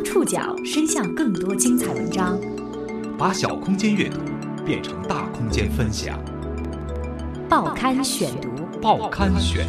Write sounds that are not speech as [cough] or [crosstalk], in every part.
将触角伸向更多精彩文章，把小空间阅读变成大空间分享。报刊选读，报刊选。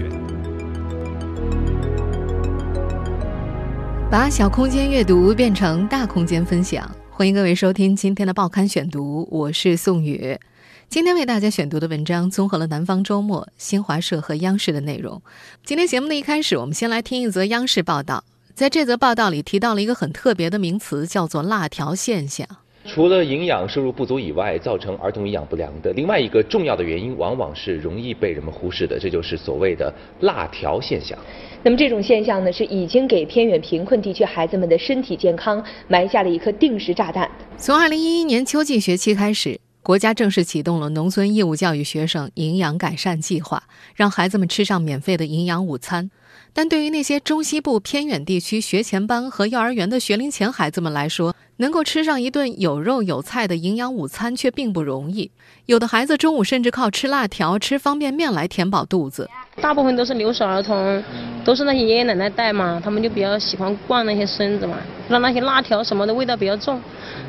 把小空间阅读变成大空间分享，欢迎各位收听今天的报刊选读，我是宋宇。今天为大家选读的文章综合了《南方周末》、新华社和央视的内容。今天节目的一开始，我们先来听一则央视报道。在这则报道里提到了一个很特别的名词，叫做“辣条现象”。除了营养摄入不足以外，造成儿童营养不良的另外一个重要的原因，往往是容易被人们忽视的，这就是所谓的“辣条现象”。那么这种现象呢，是已经给偏远贫困地区孩子们的身体健康埋下了一颗定时炸弹。从二零一一年秋季学期开始，国家正式启动了农村义务教育学生营养改善计划，让孩子们吃上免费的营养午餐。但对于那些中西部偏远地区学前班和幼儿园的学龄前孩子们来说，能够吃上一顿有肉有菜的营养午餐却并不容易。有的孩子中午甚至靠吃辣条、吃方便面来填饱肚子。大部分都是留守儿童，都是那些爷爷奶奶带嘛，他们就比较喜欢惯那些孙子嘛，让那些辣条什么的味道比较重，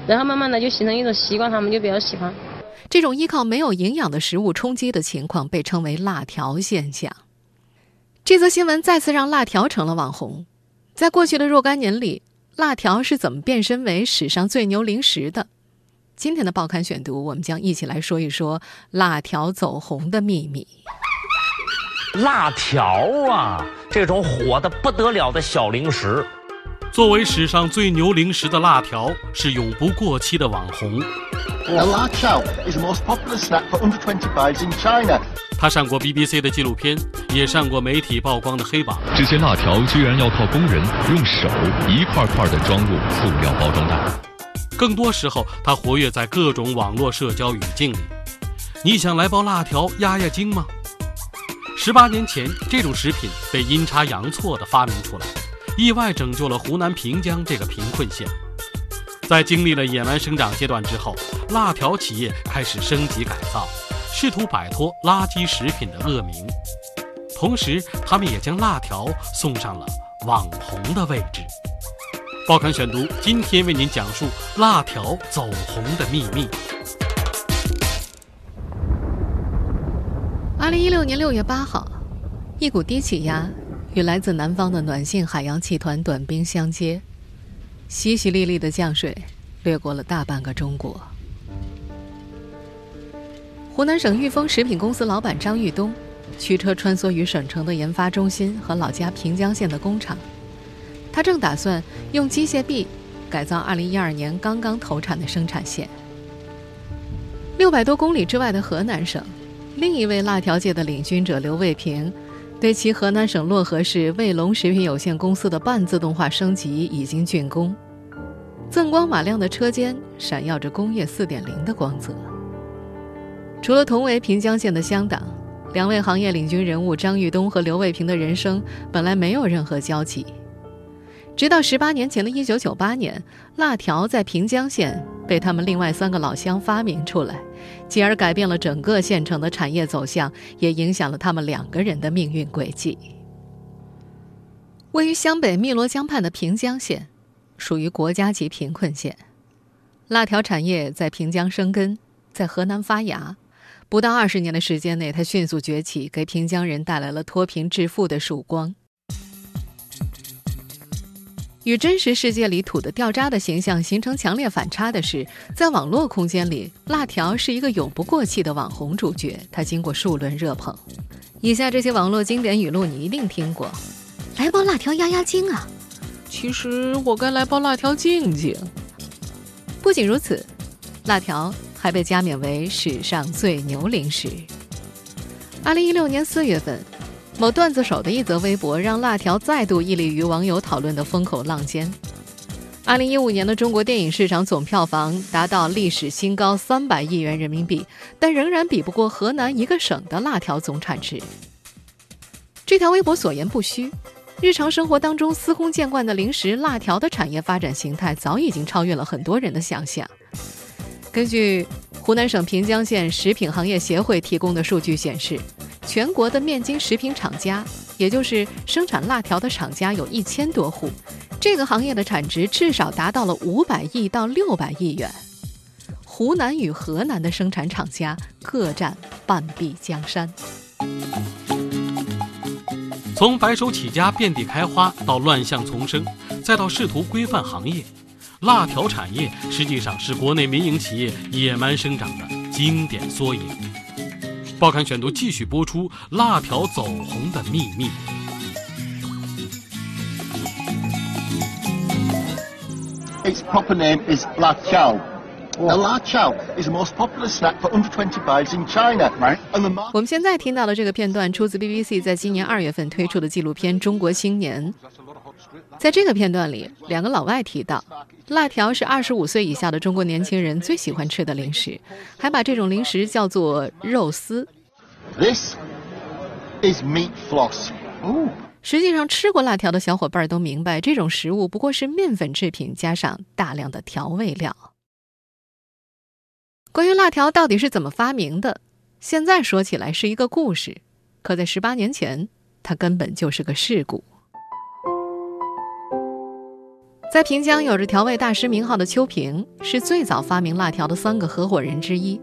然后慢慢的就形成一种习惯，他们就比较喜欢。这种依靠没有营养的食物充饥的情况被称为“辣条现象”。这则新闻再次让辣条成了网红。在过去的若干年里，辣条是怎么变身为史上最牛零食的？今天的报刊选读，我们将一起来说一说辣条走红的秘密。辣条啊，这种火的不得了的小零食，作为史上最牛零食的辣条，是永不过期的网红。辣条 is the most popular snack for under twenty-fives in China. 他上过 BBC 的纪录片，也上过媒体曝光的黑榜。这些辣条居然要靠工人用手一块块的装入塑料包装袋。更多时候，他活跃在各种网络社交语境里。你想来包辣条压压惊吗？十八年前，这种食品被阴差阳错地发明出来，意外拯救了湖南平江这个贫困县。在经历了野蛮生长阶段之后，辣条企业开始升级改造。试图摆脱垃圾食品的恶名，同时，他们也将辣条送上了网红的位置。报刊选读今天为您讲述辣条走红的秘密。二零一六年六月八号，一股低气压与来自南方的暖性海洋气团短兵相接，淅淅沥沥的降水掠过了大半个中国。湖南省裕丰食品公司老板张玉东，驱车穿梭于省城的研发中心和老家平江县的工厂。他正打算用机械臂改造2012年刚刚投产的生产线。六百多公里之外的河南省，另一位辣条界的领军者刘卫平，对其河南省漯河市卫龙食品有限公司的半自动化升级已经竣工，锃光瓦亮的车间闪耀着工业4.0的光泽。除了同为平江县的乡党，两位行业领军人物张玉东和刘卫平的人生本来没有任何交集。直到十八年前的一九九八年，辣条在平江县被他们另外三个老乡发明出来，继而改变了整个县城的产业走向，也影响了他们两个人的命运轨迹。位于湘北汨罗江畔的平江县，属于国家级贫困县，辣条产业在平江生根，在河南发芽。不到二十年的时间内，它迅速崛起，给平江人带来了脱贫致富的曙光。与真实世界里土的掉渣的形象形成强烈反差的是，在网络空间里，辣条是一个永不过气的网红主角。他经过数轮热捧，以下这些网络经典语录你一定听过：“来包辣条压压惊啊！”“其实我该来包辣条静静。”不仅如此，辣条。还被加冕为史上最牛零食。二零一六年四月份，某段子手的一则微博让辣条再度屹立于网友讨论的风口浪尖。二零一五年的中国电影市场总票房达到历史新高三百亿元人民币，但仍然比不过河南一个省的辣条总产值。这条微博所言不虚，日常生活当中司空见惯的零食辣条的产业发展形态，早已经超越了很多人的想象。根据湖南省平江县食品行业协会提供的数据显示，全国的面筋食品厂家，也就是生产辣条的厂家有一千多户，这个行业的产值至少达到了五百亿到六百亿元。湖南与河南的生产厂家各占半壁江山。从白手起家、遍地开花，到乱象丛生，再到试图规范行业，辣条产业实际上是国内民营企业野蛮生长的经典缩影。报刊选读继续播出辣条走红的秘密。Its proper name is La. Now, La Chow is the most popular snack for under 25s in China. Right. And the 我们现在听到的这个片段出自 BBC 在今年二月份推出的纪录片《中国新年》。在这个片段里，两个老外提到，辣条是二十五岁以下的中国年轻人最喜欢吃的零食，还把这种零食叫做肉丝。This is meat floss. 实际上，吃过辣条的小伙伴都明白，这种食物不过是面粉制品加上大量的调味料。关于辣条到底是怎么发明的，现在说起来是一个故事，可在十八年前，它根本就是个事故。在平江有着调味大师名号的邱平，是最早发明辣条的三个合伙人之一。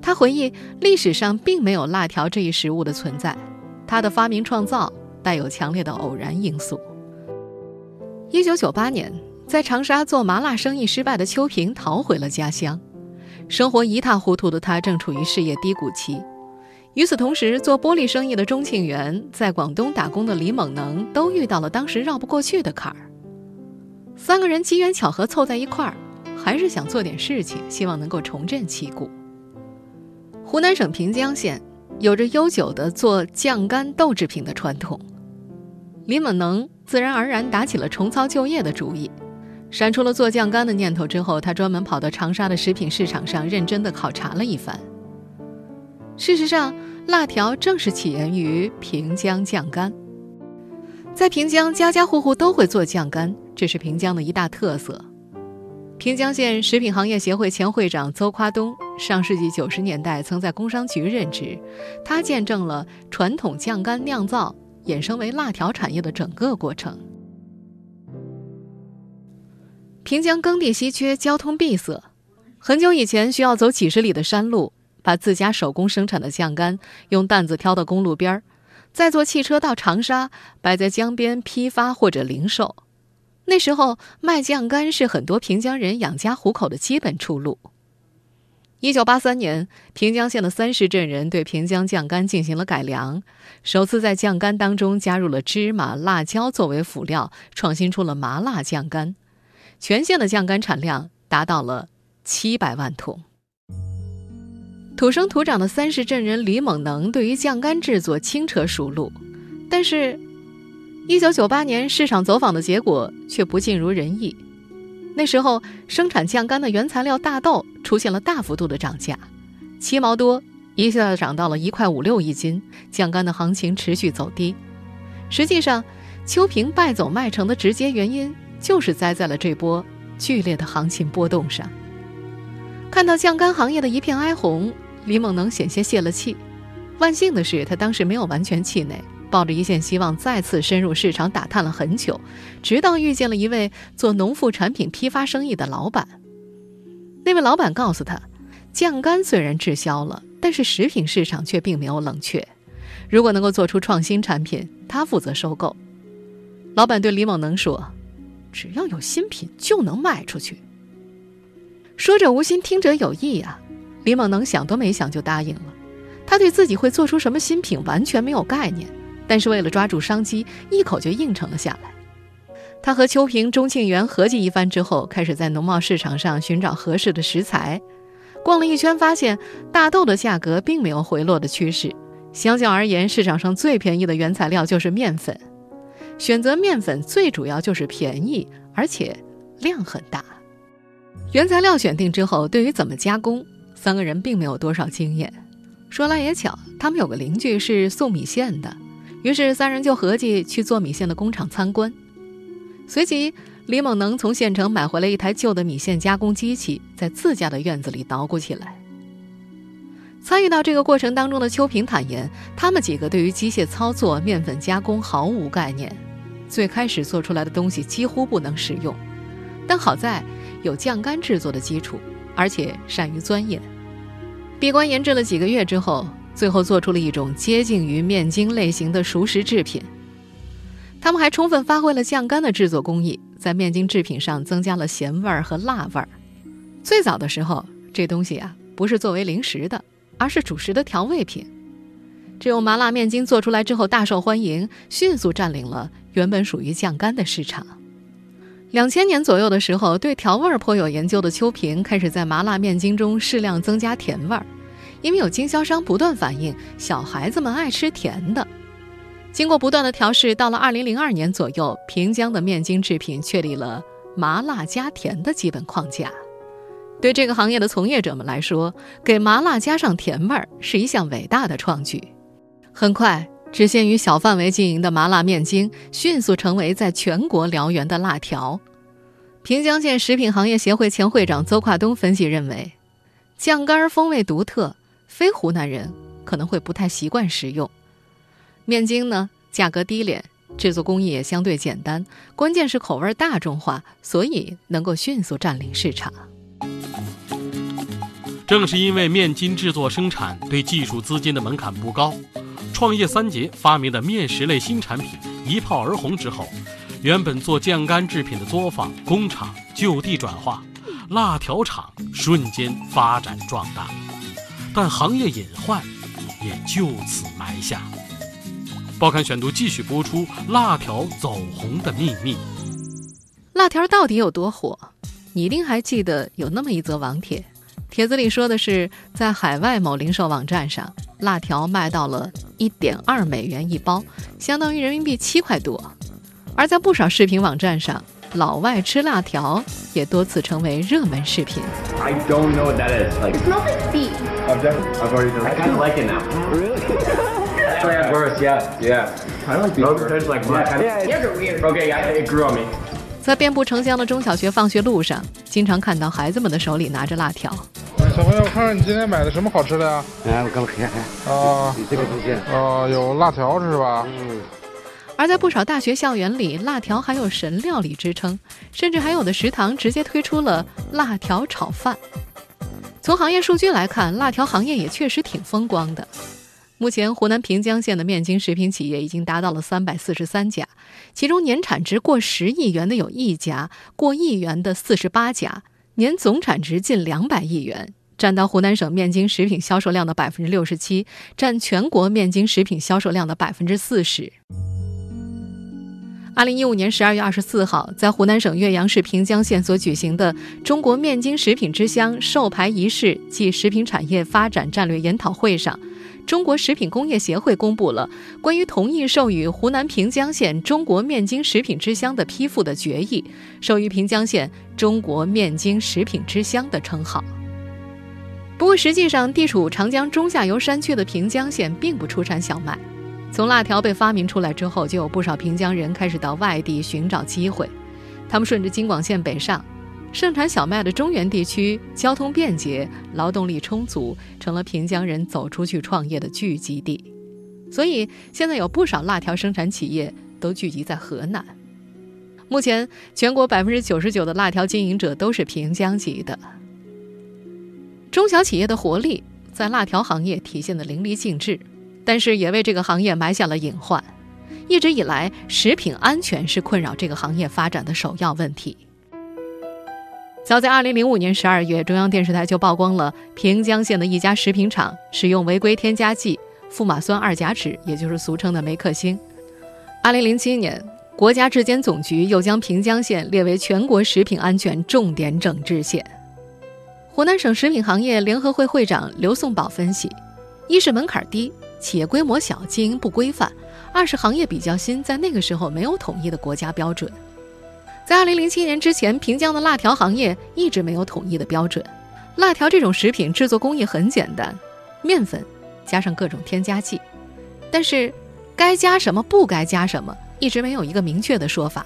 他回忆，历史上并没有辣条这一食物的存在，他的发明创造带有强烈的偶然因素。一九九八年，在长沙做麻辣生意失败的邱平逃回了家乡，生活一塌糊涂的他正处于事业低谷期。与此同时，做玻璃生意的钟庆元，在广东打工的李猛能，都遇到了当时绕不过去的坎儿。三个人机缘巧合凑在一块儿，还是想做点事情，希望能够重振旗鼓。湖南省平江县有着悠久的做酱干豆制品的传统，李猛能自然而然打起了重操旧业的主意。闪出了做酱干的念头之后，他专门跑到长沙的食品市场上认真的考察了一番。事实上，辣条正是起源于平江酱干。在平江，家家户户都会做酱干，这是平江的一大特色。平江县食品行业协会前会长邹夸东，上世纪九十年代曾在工商局任职，他见证了传统酱干酿造衍生为辣条产业的整个过程。平江耕地稀缺，交通闭塞，很久以前需要走几十里的山路，把自家手工生产的酱干用担子挑到公路边儿。再坐汽车到长沙，摆在江边批发或者零售。那时候卖酱干是很多平江人养家糊口的基本出路。一九八三年，平江县的三十镇人对平江酱干进行了改良，首次在酱干当中加入了芝麻、辣椒作为辅料，创新出了麻辣酱干。全县的酱干产量达到了七百万桶。土生土长的三十镇人李猛能对于酱干制作轻车熟路，但是，一九九八年市场走访的结果却不尽如人意。那时候，生产酱干的原材料大豆出现了大幅度的涨价，七毛多一下子涨到了一块五六一斤，酱干的行情持续走低。实际上，秋萍败走麦城的直接原因就是栽在了这波剧烈的行情波动上。看到酱干行业的一片哀鸿，李猛能险些泄了气。万幸的是，他当时没有完全气馁，抱着一线希望，再次深入市场打探了很久，直到遇见了一位做农副产品批发生意的老板。那位老板告诉他，酱干虽然滞销了，但是食品市场却并没有冷却。如果能够做出创新产品，他负责收购。老板对李猛能说：“只要有新品，就能卖出去。”说者无心，听者有意啊！李猛能想都没想就答应了。他对自己会做出什么新品完全没有概念，但是为了抓住商机，一口就应承了下来。他和秋萍、钟庆元合计一番之后，开始在农贸市场上寻找合适的食材。逛了一圈，发现大豆的价格并没有回落的趋势。相较而言，市场上最便宜的原材料就是面粉。选择面粉最主要就是便宜，而且量很大。原材料选定之后，对于怎么加工，三个人并没有多少经验。说来也巧，他们有个邻居是送米线的，于是三人就合计去做米线的工厂参观。随即，李猛能从县城买回来一台旧的米线加工机器，在自家的院子里捣鼓起来。参与到这个过程当中的秋萍坦言，他们几个对于机械操作、面粉加工毫无概念。最开始做出来的东西几乎不能食用，但好在有酱干制作的基础，而且善于钻研。闭关研制了几个月之后，最后做出了一种接近于面筋类型的熟食制品。他们还充分发挥了酱干的制作工艺，在面筋制品上增加了咸味儿和辣味儿。最早的时候，这东西啊不是作为零食的，而是主食的调味品。这种麻辣面筋做出来之后大受欢迎，迅速占领了原本属于酱干的市场。两千年左右的时候，对调味儿颇有研究的秋萍开始在麻辣面筋中适量增加甜味儿，因为有经销商不断反映小孩子们爱吃甜的。经过不断的调试，到了二零零二年左右，平江的面筋制品确立了麻辣加甜的基本框架。对这个行业的从业者们来说，给麻辣加上甜味儿是一项伟大的创举。很快，只限于小范围经营的麻辣面筋迅速成为在全国燎原的辣条。平江县食品行业协会前会长邹跨东分析认为，酱干风味独特，非湖南人可能会不太习惯食用。面筋呢，价格低廉，制作工艺也相对简单，关键是口味大众化，所以能够迅速占领市场。正是因为面筋制作生产对技术资金的门槛不高，创业三杰发明的面食类新产品一炮而红之后，原本做酱干制品的作坊工厂就地转化，辣条厂瞬间发展壮大，但行业隐患也就此埋下。报刊选读继续播出：辣条走红的秘密。辣条到底有多火？你一定还记得有那么一则网帖，帖子里说的是，在海外某零售网站上，辣条卖到了一点二美元一包，相当于人民币七块多。而在不少视频网站上，老外吃辣条也多次成为热门视频。I don't know what that is. Like, It smells like beef. I've done. I've already done. I kind of like it now. Really? yeah. Yeah, yeah. I like beef. Okay, tastes like black. Yeah, yeah. You're weird. Okay, yeah, it grew on me. 在遍布城乡的中小学放学路上，经常看到孩子们的手里拿着辣条。小朋友，看看你今天买的什么好吃的呀？哎，我刚看看。啊，你 [laughs] 这个东西。啊，有辣条是吧？嗯。而在不少大学校园里，辣条还有神料理之称，甚至还有的食堂直接推出了辣条炒饭。从行业数据来看，辣条行业也确实挺风光的。目前，湖南平江县的面筋食品企业已经达到了三百四十三家，其中年产值过十亿元的有一家，过亿元的四十八家，年总产值近两百亿元，占到湖南省面筋食品销售量的百分之六十七，占全国面筋食品销售量的百分之四十。二零一五年十二月二十四号，在湖南省岳阳市平江县所举行的中国面筋食品之乡授牌仪式暨食品产业发展战略研讨会上，中国食品工业协会公布了关于同意授予湖南平江县中国面筋食品之乡的批复的决议，授予平江县中国面筋食品之乡的称号。不过，实际上地处长江中下游山区的平江县并不出产小麦。从辣条被发明出来之后，就有不少平江人开始到外地寻找机会。他们顺着京广线北上，盛产小麦的中原地区交通便捷，劳动力充足，成了平江人走出去创业的聚集地。所以现在有不少辣条生产企业都聚集在河南。目前，全国百分之九十九的辣条经营者都是平江籍的。中小企业的活力在辣条行业体现的淋漓尽致。但是也为这个行业埋下了隐患。一直以来，食品安全是困扰这个行业发展的首要问题。早在2005年12月，中央电视台就曝光了平江县的一家食品厂使用违规添加剂富马酸二甲酯，也就是俗称的梅克星。2007年，国家质监总局又将平江县列为全国食品安全重点整治县。湖南省食品行业联合会会长刘颂宝分析：一是门槛低。企业规模小，经营不规范；二是行业比较新，在那个时候没有统一的国家标准。在二零零七年之前，平江的辣条行业一直没有统一的标准。辣条这种食品制作工艺很简单，面粉加上各种添加剂，但是该加什么不该加什么，一直没有一个明确的说法。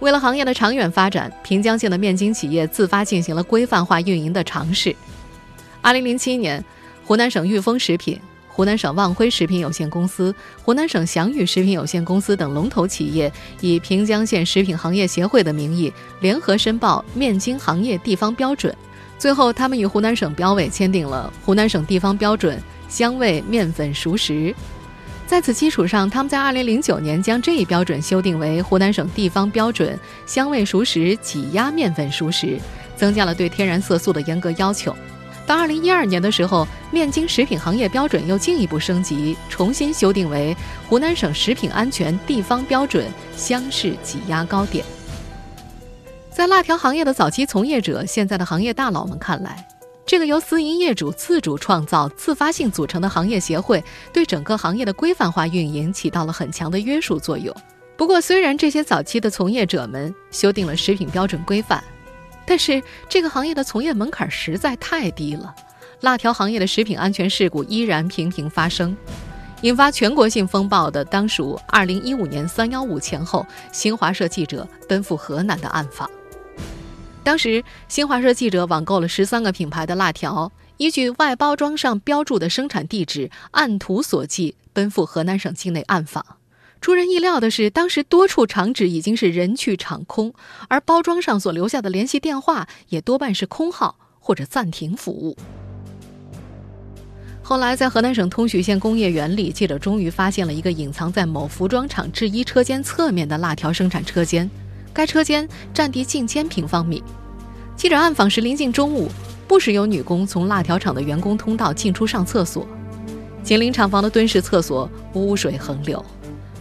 为了行业的长远发展，平江县的面筋企业自发进行了规范化运营的尝试。二零零七年，湖南省裕丰食品。湖南省望辉食品有限公司、湖南省祥宇食品有限公司等龙头企业，以平江县食品行业协会的名义联合申报面筋行业地方标准。最后，他们与湖南省标委签订了湖南省地方标准香味面粉熟食。在此基础上，他们在2009年将这一标准修订为湖南省地方标准香味熟食挤压面粉熟食，增加了对天然色素的严格要求。到2012年的时候，面筋食品行业标准又进一步升级，重新修订为湖南省食品安全地方标准香式挤压糕点。在辣条行业的早期从业者，现在的行业大佬们看来，这个由私营业主自主创造、自发性组成的行业协会，对整个行业的规范化运营起到了很强的约束作用。不过，虽然这些早期的从业者们修订了食品标准规范，但是这个行业的从业门槛实在太低了，辣条行业的食品安全事故依然频频发生。引发全国性风暴的，当属2015年3幺五前后，新华社记者奔赴河南的暗访。当时，新华社记者网购了十三个品牌的辣条，依据外包装上标注的生产地址，按图索骥奔赴河南省境内暗访。出人意料的是，当时多处厂址已经是人去厂空，而包装上所留下的联系电话也多半是空号或者暂停服务。后来，在河南省通许县工业园里，记者终于发现了一个隐藏在某服装厂制衣车间侧面的辣条生产车间。该车间占地近千平方米。记者暗访时临近中午，不时有女工从辣条厂的员工通道进出上厕所。紧邻厂房的蹲式厕所污水横流。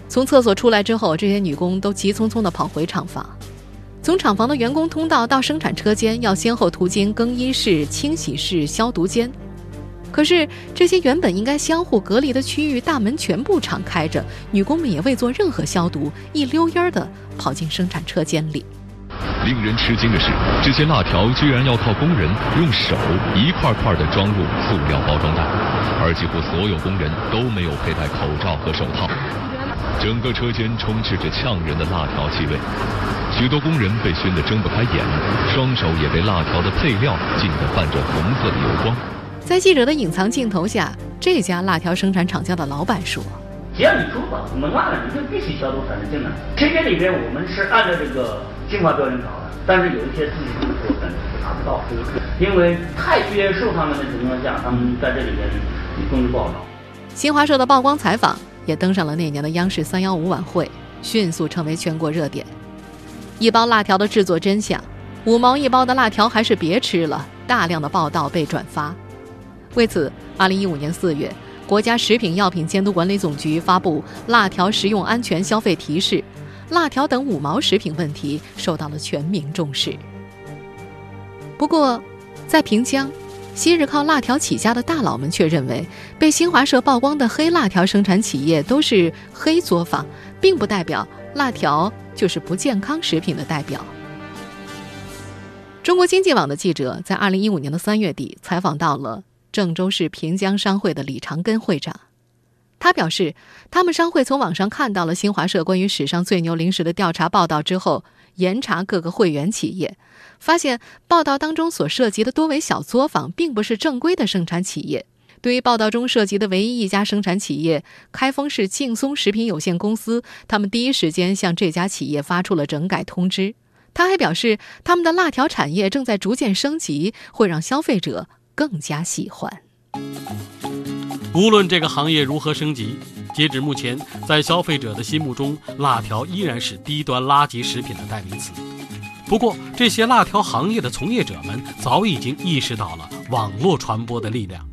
从厕所出来之后，这些女工都急匆匆地跑回厂房。从厂房的员工通道到生产车间，要先后途经更衣室、清洗室、消毒间。可是这些原本应该相互隔离的区域，大门全部敞开着，女工们也未做任何消毒，一溜烟儿的跑进生产车间里。令人吃惊的是，这些辣条居然要靠工人用手一块块的装入塑料包装袋，而几乎所有工人都没有佩戴口罩和手套。整个车间充斥着呛人的辣条气味，许多工人被熏得睁不开眼，双手也被辣条的配料浸得泛着红色的油光。在记者的隐藏镜头下，这家辣条生产厂家的老板说：“只要你出口，我们辣了你就必须消毒才能进来。车间里边我们是按照这个净化标准搞的，但是有一些自己进口可能是达不到，因为太约束他们的情况下，他们在这里边工作不好找。”新华社的曝光采访也登上了那年的央视三幺五晚会，迅速成为全国热点。一包辣条的制作真相，五毛一包的辣条还是别吃了。大量的报道被转发。为此，2015年4月，国家食品药品监督管理总局发布辣条食用安全消费提示，辣条等五毛食品问题受到了全民重视。不过，在平江，昔日靠辣条起家的大佬们却认为，被新华社曝光的黑辣条生产企业都是黑作坊，并不代表辣条就是不健康食品的代表。中国经济网的记者在2015年的3月底采访到了。郑州市平江商会的李长根会长，他表示，他们商会从网上看到了新华社关于史上最牛零食的调查报道之后，严查各个会员企业，发现报道当中所涉及的多为小作坊，并不是正规的生产企业。对于报道中涉及的唯一一家生产企业开封市劲松食品有限公司，他们第一时间向这家企业发出了整改通知。他还表示，他们的辣条产业正在逐渐升级，会让消费者。更加喜欢。无论这个行业如何升级，截止目前，在消费者的心目中，辣条依然是低端垃圾食品的代名词。不过，这些辣条行业的从业者们早已经意识到了网络传播的力量。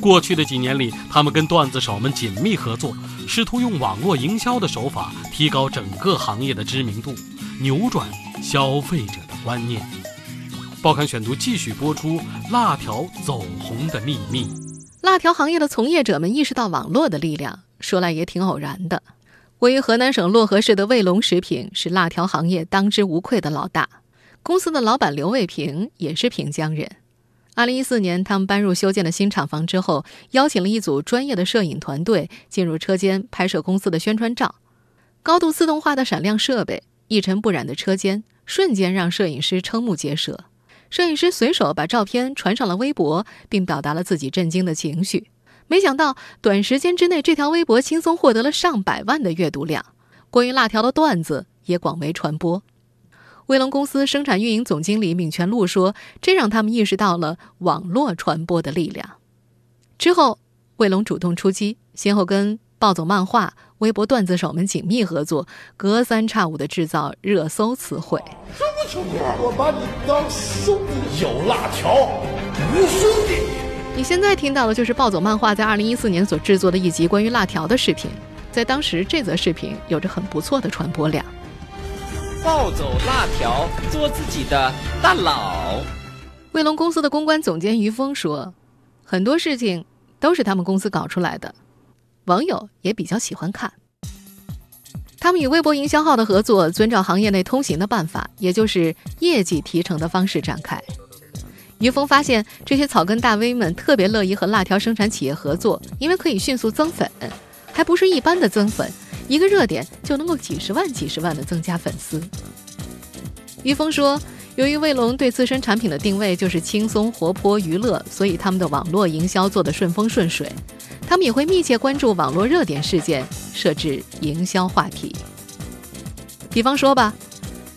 过去的几年里，他们跟段子手们紧密合作，试图用网络营销的手法提高整个行业的知名度，扭转消费者的观念。报刊选读继续播出：辣条走红的秘密。辣条行业的从业者们意识到网络的力量，说来也挺偶然的。位于河南省漯河市的卫龙食品是辣条行业当之无愧的老大，公司的老板刘卫平也是平江人。二零一四年，他们搬入修建的新厂房之后，邀请了一组专业的摄影团队进入车间拍摄公司的宣传照。高度自动化的闪亮设备，一尘不染的车间，瞬间让摄影师瞠目结舌。摄影师随手把照片传上了微博，并表达了自己震惊的情绪。没想到短时间之内，这条微博轻松获得了上百万的阅读量，关于辣条的段子也广为传播。卫龙公司生产运营总经理闵全禄说：“这让他们意识到了网络传播的力量。”之后，卫龙主动出击，先后跟暴走漫画、微博段子手们紧密合作，隔三差五的制造热搜词汇。什么情况，我把你当兄弟，有辣条无兄弟。你现在听到的就是暴走漫画在二零一四年所制作的一集关于辣条的视频，在当时这则视频有着很不错的传播量。暴走辣条，做自己的大佬。卫龙公司的公关总监于峰说：“很多事情都是他们公司搞出来的，网友也比较喜欢看。他们与微博营销号的合作，遵照行业内通行的办法，也就是业绩提成的方式展开。于峰发现，这些草根大 V 们特别乐意和辣条生产企业合作，因为可以迅速增粉，还不是一般的增粉。”一个热点就能够几十万、几十万的增加粉丝。于峰说：“由于卫龙对自身产品的定位就是轻松、活泼、娱乐，所以他们的网络营销做得顺风顺水。他们也会密切关注网络热点事件，设置营销话题。比方说吧，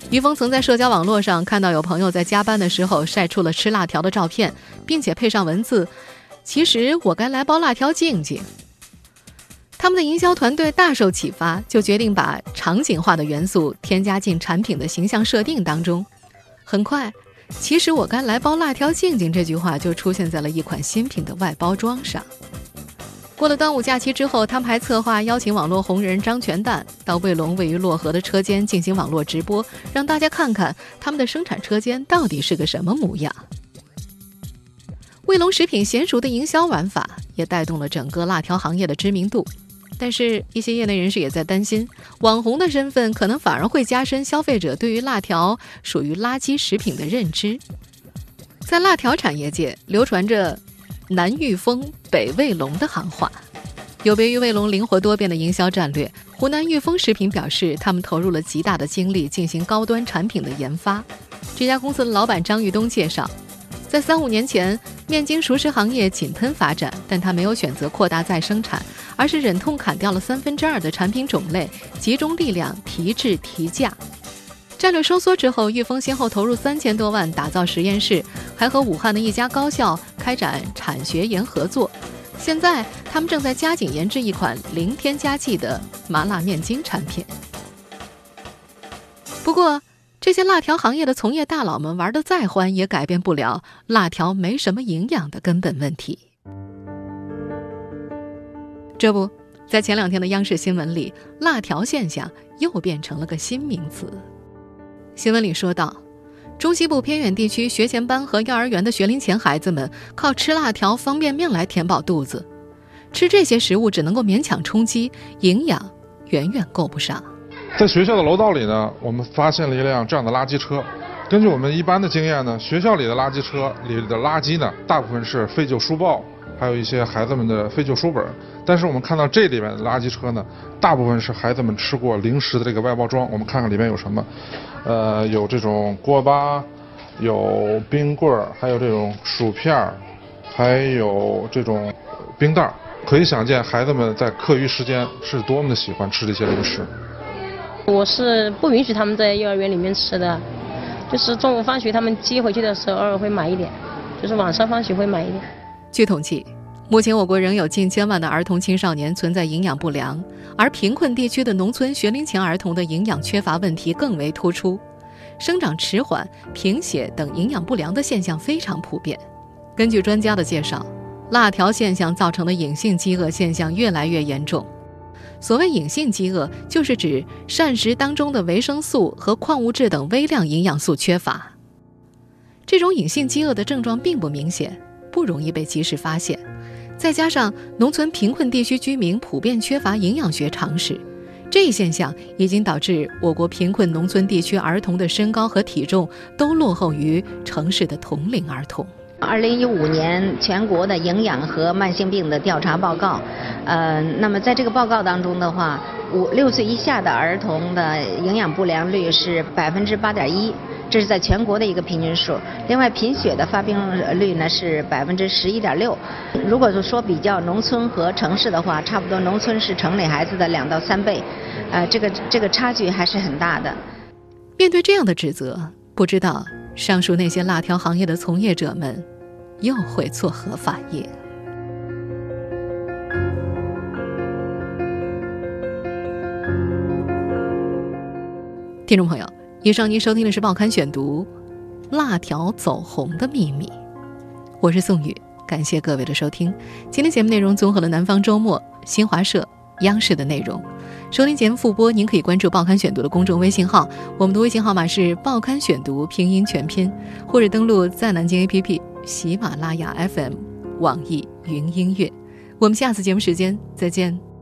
于峰曾在社交网络上看到有朋友在加班的时候晒出了吃辣条的照片，并且配上文字：‘其实我该来包辣条静静。’”他们的营销团队大受启发，就决定把场景化的元素添加进产品的形象设定当中。很快，其实我该来包辣条静静这句话就出现在了一款新品的外包装上。过了端午假期之后，他们还策划邀请网络红人张全蛋到卫龙位于漯河的车间进行网络直播，让大家看看他们的生产车间到底是个什么模样。卫龙食品娴熟的营销玩法也带动了整个辣条行业的知名度。但是，一些业内人士也在担心，网红的身份可能反而会加深消费者对于辣条属于垃圾食品的认知。在辣条产业界，流传着“南御风，北卫龙”的行话。有别于卫龙灵活多变的营销战略，湖南御风食品表示，他们投入了极大的精力进行高端产品的研发。这家公司的老板张玉东介绍。在三五年前，面筋熟食行业井喷发展，但他没有选择扩大再生产，而是忍痛砍掉了三分之二的产品种类，集中力量提质提价。战略收缩之后，裕丰先后投入三千多万打造实验室，还和武汉的一家高校开展产学研合作。现在，他们正在加紧研制一款零添加剂的麻辣面筋产品。不过，这些辣条行业的从业大佬们玩得再欢，也改变不了辣条没什么营养的根本问题。这不在前两天的央视新闻里，辣条现象又变成了个新名词。新闻里说到，中西部偏远地区学前班和幼儿园的学龄前孩子们靠吃辣条、方便面来填饱肚子，吃这些食物只能够勉强充饥，营养远远够不上。在学校的楼道里呢，我们发现了一辆这样的垃圾车。根据我们一般的经验呢，学校里的垃圾车里的垃圾呢，大部分是废旧书报，还有一些孩子们的废旧书本。但是我们看到这里面的垃圾车呢，大部分是孩子们吃过零食的这个外包装。我们看看里面有什么，呃，有这种锅巴，有冰棍儿，还有这种薯片儿，还有这种冰袋儿。可以想见，孩子们在课余时间是多么的喜欢吃这些零食。我是不允许他们在幼儿园里面吃的，就是中午放学他们接回去的时候，偶尔会买一点，就是晚上放学会买一点。据统计，目前我国仍有近千万的儿童青少年存在营养不良，而贫困地区的农村学龄前儿童的营养缺乏问题更为突出，生长迟缓、贫血等营养不良的现象非常普遍。根据专家的介绍，辣条现象造成的隐性饥饿现象越来越严重。所谓隐性饥饿，就是指膳食当中的维生素和矿物质等微量营养素缺乏。这种隐性饥饿的症状并不明显，不容易被及时发现，再加上农村贫困地区居民普遍缺乏营养学常识，这一现象已经导致我国贫困农村地区儿童的身高和体重都落后于城市的同龄儿童。二零一五年全国的营养和慢性病的调查报告，呃，那么在这个报告当中的话，五六岁以下的儿童的营养不良率是百分之八点一，这是在全国的一个平均数。另外，贫血的发病率呢是百分之十一点六。如果说比较农村和城市的话，差不多农村是城里孩子的两到三倍，呃，这个这个差距还是很大的。面对这样的指责，不知道上述那些辣条行业的从业者们又会作何反应？听众朋友，以上您收听的是《报刊选读》，辣条走红的秘密。我是宋宇，感谢各位的收听。今天节目内容综合了南方周末、新华社、央视的内容。收听节目复播，您可以关注《报刊选读》的公众微信号，我们的微信号码是《报刊选读》拼音全拼，或者登录在南京 APP、喜马拉雅 FM、网易云音乐。我们下次节目时间再见。